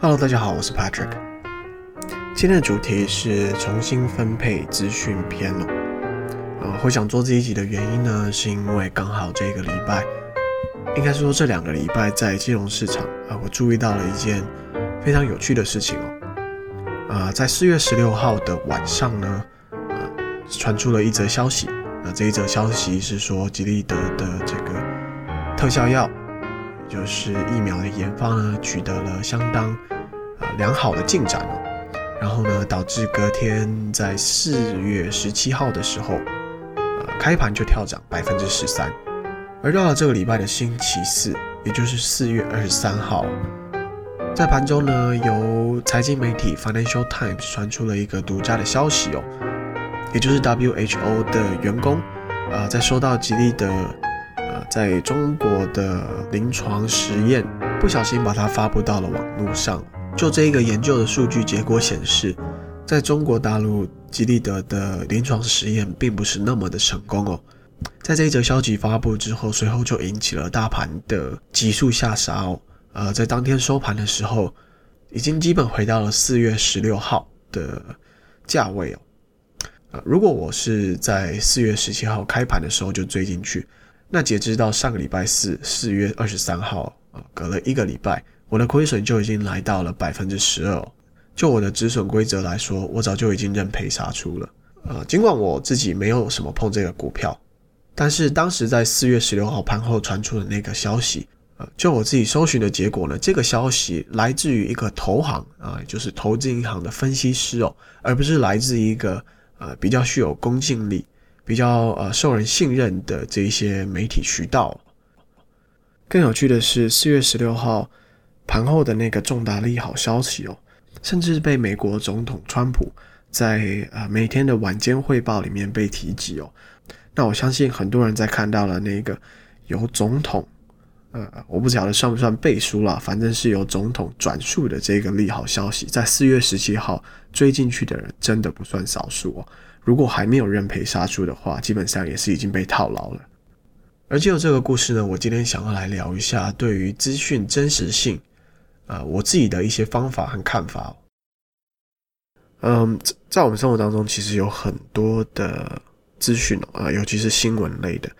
Hello，大家好，我是 Patrick。今天的主题是重新分配资讯篇哦。呃，会想做这一集的原因呢，是因为刚好这个礼拜，应该是说这两个礼拜在金融市场啊，我注意到了一件非常有趣的事情哦。呃，在四月十六号的晚上呢，呃，传出了一则消息。那这一则消息是说，吉利德的这个特效药，就是疫苗的研发呢，取得了相当良好的进展哦。然后呢，导致隔天在四月十七号的时候，呃，开盘就跳涨百分之十三。而到了这个礼拜的星期四，也就是四月二十三号，在盘中呢，由财经媒体 Financial Times 传出了一个独家的消息哦，也就是 WHO 的员工啊，在收到吉利的。在中国的临床实验不小心把它发布到了网络上。就这一个研究的数据结果显示，在中国大陆吉利德的临床实验并不是那么的成功哦。在这一则消息发布之后，随后就引起了大盘的急速下杀哦。呃，在当天收盘的时候，已经基本回到了四月十六号的价位哦。呃，如果我是在四月十七号开盘的时候就追进去。那截止到上个礼拜四，四月二十三号，啊，隔了一个礼拜，我的亏损就已经来到了百分之十二。就我的止损规则来说，我早就已经认赔杀出了。呃，尽管我自己没有什么碰这个股票，但是当时在四月十六号盘后传出的那个消息，呃，就我自己搜寻的结果呢，这个消息来自于一个投行啊，就是投资银行的分析师哦，而不是来自一个呃比较具有公信力。比较呃受人信任的这一些媒体渠道。更有趣的是，四月十六号盘后的那个重大利好消息哦，甚至被美国总统川普在呃每天的晚间汇报里面被提及哦。那我相信很多人在看到了那个由总统呃我不晓得算不算背书了，反正是由总统转述的这个利好消息，在四月十七号追进去的人真的不算少数哦。如果还没有认赔杀出的话，基本上也是已经被套牢了。而就这个故事呢，我今天想要来聊一下对于资讯真实性，呃，我自己的一些方法和看法。嗯，在我们生活当中，其实有很多的资讯啊，尤其是新闻类的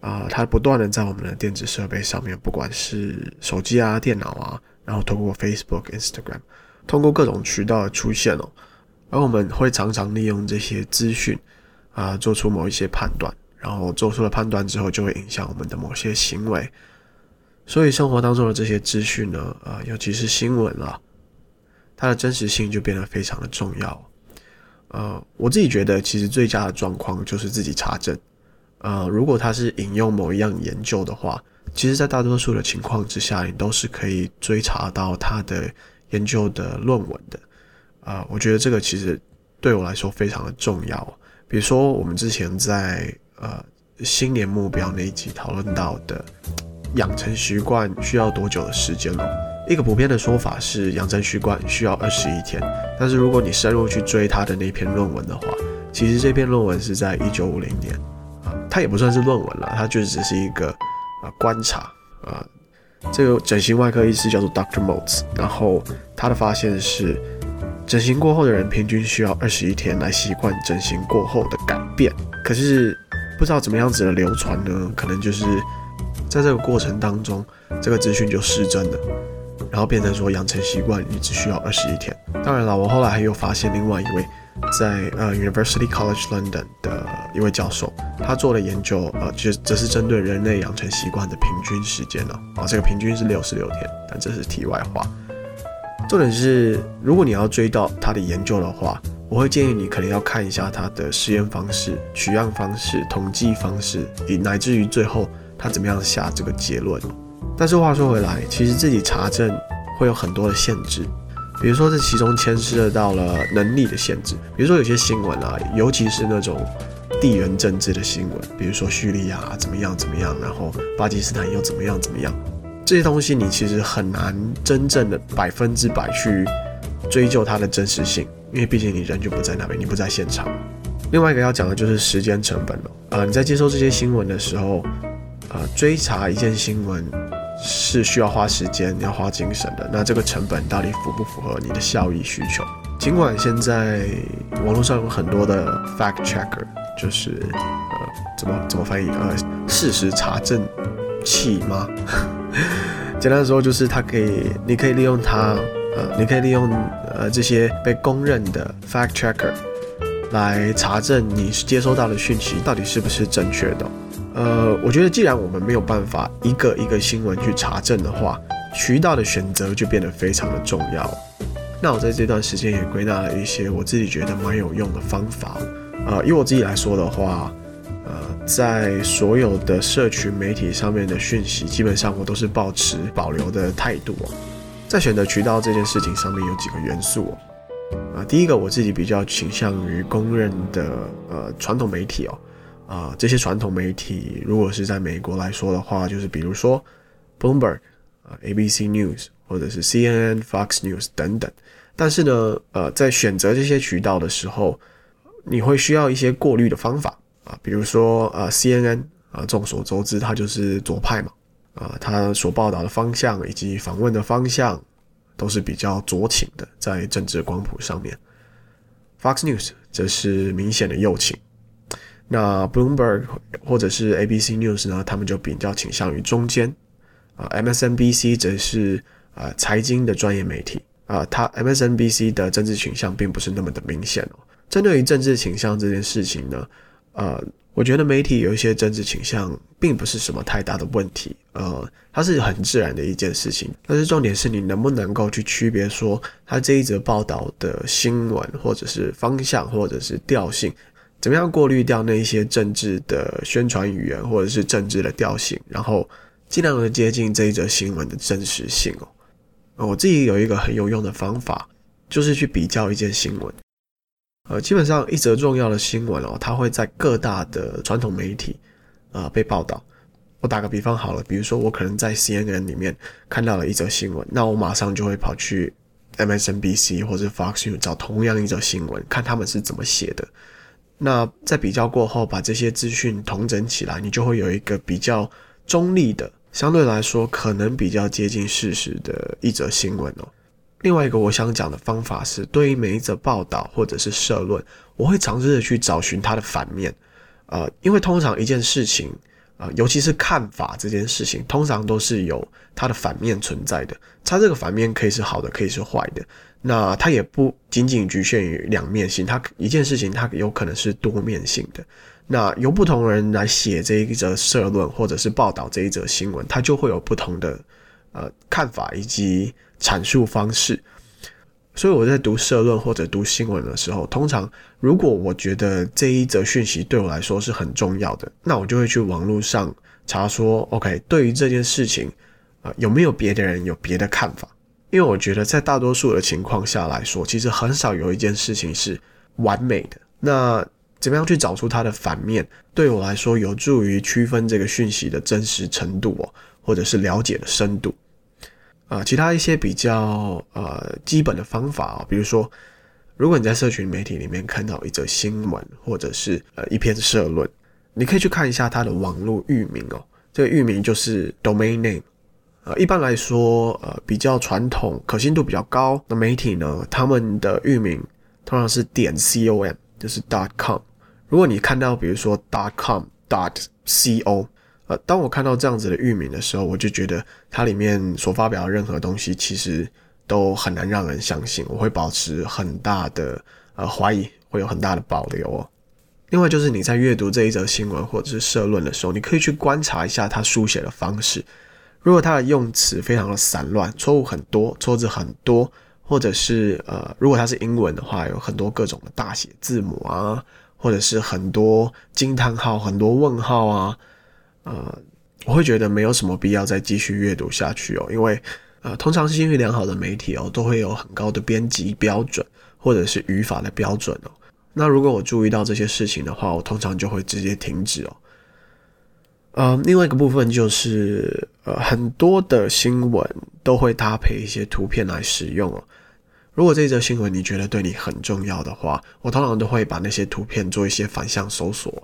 啊，它不断的在我们的电子设备上面，不管是手机啊、电脑啊，然后通过 Facebook、Instagram，通过各种渠道的出现哦。而我们会常常利用这些资讯啊，做出某一些判断，然后做出了判断之后，就会影响我们的某些行为。所以生活当中的这些资讯呢，啊，尤其是新闻啊，它的真实性就变得非常的重要。呃，我自己觉得，其实最佳的状况就是自己查证。呃，如果他是引用某一样研究的话，其实在大多数的情况之下，你都是可以追查到他的研究的论文的。啊、呃，我觉得这个其实对我来说非常的重要。比如说，我们之前在呃新年目标那一集讨论到的养成习惯需要多久的时间呢？一个普遍的说法是养成习惯需要二十一天，但是如果你深入去追他的那篇论文的话，其实这篇论文是在一九五零年啊，它也不算是论文了，它就只是一个啊观察啊。这个整形外科医师叫做 Dr. mots 然后他的发现是。整形过后的人平均需要二十一天来习惯整形过后的改变，可是不知道怎么样子的流传呢？可能就是在这个过程当中，这个资讯就失真了，然后变成说养成习惯你只需要二十一天。当然了，我后来还有发现另外一位在呃 University College London 的一位教授，他做的研究呃，就这是针对人类养成习惯的平均时间了啊，这个平均是六十六天，但这是题外话。重点是，如果你要追到他的研究的话，我会建议你可能要看一下他的实验方式、取样方式、统计方式，以乃至于最后他怎么样下这个结论。但是话说回来，其实自己查证会有很多的限制，比如说这其中牵涉到了能力的限制，比如说有些新闻啊，尤其是那种地缘政治的新闻，比如说叙利亚怎么样怎么样，然后巴基斯坦又怎么样怎么样。这些东西你其实很难真正的百分之百去追究它的真实性，因为毕竟你人就不在那边，你不在现场。另外一个要讲的就是时间成本了。呃，你在接收这些新闻的时候，呃，追查一件新闻是需要花时间、要花精神的。那这个成本到底符不符合你的效益需求？尽管现在网络上有很多的 fact checker，就是呃，怎么怎么翻译？呃，事实查证器吗？简单的说，就是它可以，你可以利用它，呃，你可以利用呃这些被公认的 fact checker 来查证你接收到的讯息到底是不是正确的。呃，我觉得既然我们没有办法一个一个新闻去查证的话，渠道的选择就变得非常的重要。那我在这段时间也归纳了一些我自己觉得蛮有用的方法。呃，以我自己来说的话，呃，在所有的社群媒体上面的讯息，基本上我都是保持保留的态度哦。在选择渠道这件事情上面有几个元素哦。啊、呃，第一个我自己比较倾向于公认的呃传统媒体哦。啊、这些传统媒体，如果是在美国来说的话，就是比如说 Bloomberg 啊、ABC News 或者是 CNN、Fox News 等等。但是呢，呃，在选择这些渠道的时候，你会需要一些过滤的方法啊，比如说呃 CNN 啊，众所周知，它就是左派嘛，啊，它所报道的方向以及访问的方向都是比较左倾的，在政治光谱上面。Fox News 则是明显的右倾。那 Bloomberg 或者是 ABC News 呢，他们就比较倾向于中间啊，MSNBC 则是啊财经的专业媒体啊，它 MSNBC 的政治倾向并不是那么的明显哦。针对于政治倾向这件事情呢，呃，我觉得媒体有一些政治倾向并不是什么太大的问题，呃，它是很自然的一件事情。但是重点是你能不能够去区别说，它这一则报道的新闻或者是方向或者是调性。怎么样过滤掉那些政治的宣传语言或者是政治的调性，然后尽量的接近这一则新闻的真实性哦。我自己有一个很有用的方法，就是去比较一件新闻。呃，基本上一则重要的新闻哦，它会在各大的传统媒体啊、被报道。我打个比方好了，比如说我可能在 CNN 里面看到了一则新闻，那我马上就会跑去 MSNBC 或者 Fox News 找同样一则新闻，看他们是怎么写的。那在比较过后，把这些资讯统整起来，你就会有一个比较中立的，相对来说可能比较接近事实的一则新闻哦。另外一个我想讲的方法是，对于每一则报道或者是社论，我会尝试的去找寻它的反面，呃，因为通常一件事情，啊、尤其是看法这件事情，通常都是有它的反面存在的。它这个反面可以是好的，可以是坏的。那它也不仅仅局限于两面性，它一件事情它有可能是多面性的。那由不同人来写这一则社论或者是报道这一则新闻，它就会有不同的呃看法以及阐述方式。所以我在读社论或者读新闻的时候，通常如果我觉得这一则讯息对我来说是很重要的，那我就会去网络上查说，OK，对于这件事情啊，呃，有没有别的人有别的看法？因为我觉得，在大多数的情况下来说，其实很少有一件事情是完美的。那怎么样去找出它的反面，对我来说有助于区分这个讯息的真实程度哦，或者是了解的深度。啊、其他一些比较呃基本的方法哦，比如说，如果你在社群媒体里面看到一则新闻，或者是呃一篇社论，你可以去看一下它的网络域名哦，这个域名就是 domain name。呃，一般来说，呃，比较传统、可信度比较高的媒体呢，他们的域名通常是点 com，就是 dot com。如果你看到比如说 dot com dot co，呃，当我看到这样子的域名的时候，我就觉得它里面所发表的任何东西其实都很难让人相信，我会保持很大的呃怀疑，会有很大的保留哦。另外就是你在阅读这一则新闻或者是社论的时候，你可以去观察一下它书写的方式。如果它的用词非常的散乱，错误很多，错字很多，或者是呃，如果它是英文的话，有很多各种的大写字母啊，或者是很多惊叹号、很多问号啊，呃，我会觉得没有什么必要再继续阅读下去哦，因为呃，通常信誉良好的媒体哦，都会有很高的编辑标准，或者是语法的标准哦。那如果我注意到这些事情的话，我通常就会直接停止哦。呃，另外一个部分就是，呃，很多的新闻都会搭配一些图片来使用哦。如果这则新闻你觉得对你很重要的话，我通常都会把那些图片做一些反向搜索，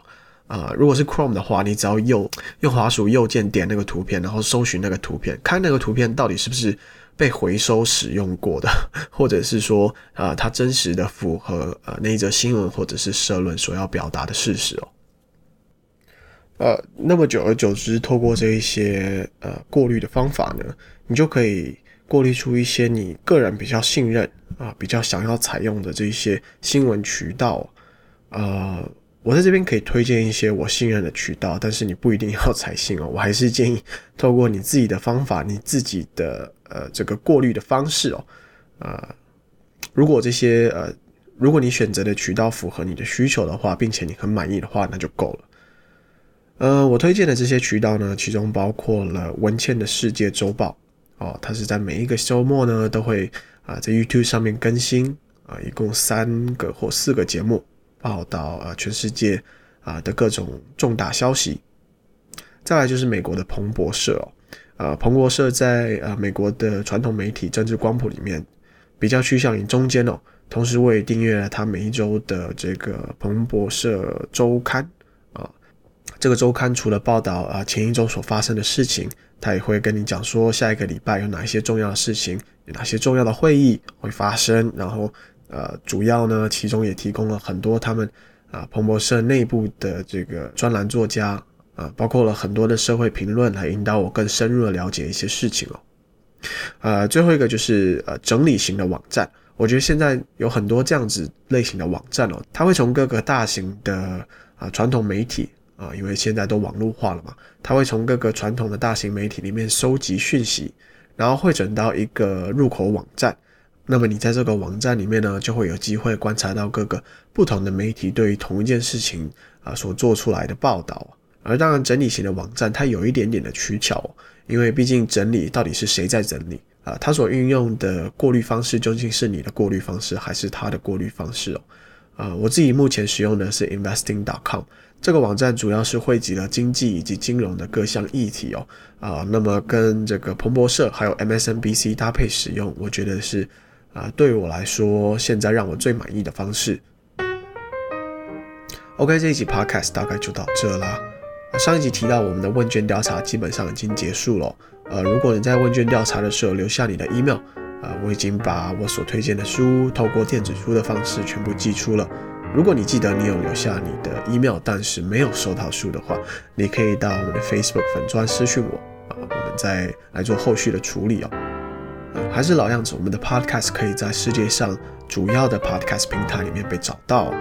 呃，如果是 Chrome 的话，你只要右用滑鼠右键点那个图片，然后搜寻那个图片，看那个图片到底是不是被回收使用过的，或者是说啊、呃，它真实的符合呃那一则新闻或者是社论所要表达的事实哦。呃，那么久而久之，透过这一些呃过滤的方法呢，你就可以过滤出一些你个人比较信任啊、比较想要采用的这一些新闻渠道，呃。我在这边可以推荐一些我信任的渠道，但是你不一定要采信哦。我还是建议透过你自己的方法，你自己的呃这个过滤的方式哦。呃，如果这些呃，如果你选择的渠道符合你的需求的话，并且你很满意的话，那就够了。呃，我推荐的这些渠道呢，其中包括了文茜的世界周报哦，它是在每一个周末呢都会啊、在 YouTube 上面更新啊、一共三个或四个节目。报道啊，全世界啊的各种重大消息。再来就是美国的彭博社哦，呃，彭博社在呃美国的传统媒体政治光谱里面比较趋向于中间哦。同时，我也订阅了他每一周的这个彭博社周刊啊。这个周刊除了报道啊前一周所发生的事情，他也会跟你讲说下一个礼拜有哪一些重要的事情，有哪些重要的会议会发生，然后。呃，主要呢，其中也提供了很多他们啊，彭博社内部的这个专栏作家啊，包括了很多的社会评论，来引导我更深入的了解一些事情哦。呃，最后一个就是呃，整理型的网站，我觉得现在有很多这样子类型的网站哦，它会从各个大型的啊传统媒体啊，因为现在都网络化了嘛，它会从各个传统的大型媒体里面收集讯息，然后汇整到一个入口网站。那么你在这个网站里面呢，就会有机会观察到各个不同的媒体对于同一件事情啊所做出来的报道。而当然，整理型的网站它有一点点的取巧，因为毕竟整理到底是谁在整理啊？它所运用的过滤方式究竟是你的过滤方式，还是它的过滤方式哦？啊，我自己目前使用的是 Investing.com 这个网站，主要是汇集了经济以及金融的各项议题哦。啊，那么跟这个彭博社还有 MSNBC 搭配使用，我觉得是。啊，对于我来说，现在让我最满意的方式。OK，这一集 Podcast 大概就到这啦。上一集提到我们的问卷调查基本上已经结束了。呃，如果你在问卷调查的时候留下你的 email，呃，我已经把我所推荐的书透过电子书的方式全部寄出了。如果你记得你有留下你的 email，但是没有收到书的话，你可以到我们的 Facebook 粉专私讯我，啊，我们再来做后续的处理哦。还是老样子，我们的 podcast 可以在世界上主要的 podcast 平台里面被找到。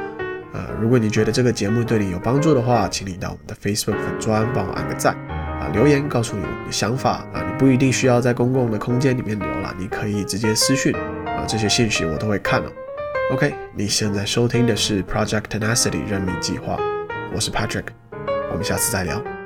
呃，如果你觉得这个节目对你有帮助的话，请你到我们的 Facebook 粉专帮我按个赞啊，留言告诉你你的想法啊，你不一定需要在公共的空间里面留了，你可以直接私讯啊，这些信息我都会看哦。OK，你现在收听的是 Project Tenacity 任命计划，我是 Patrick，我们下次再聊。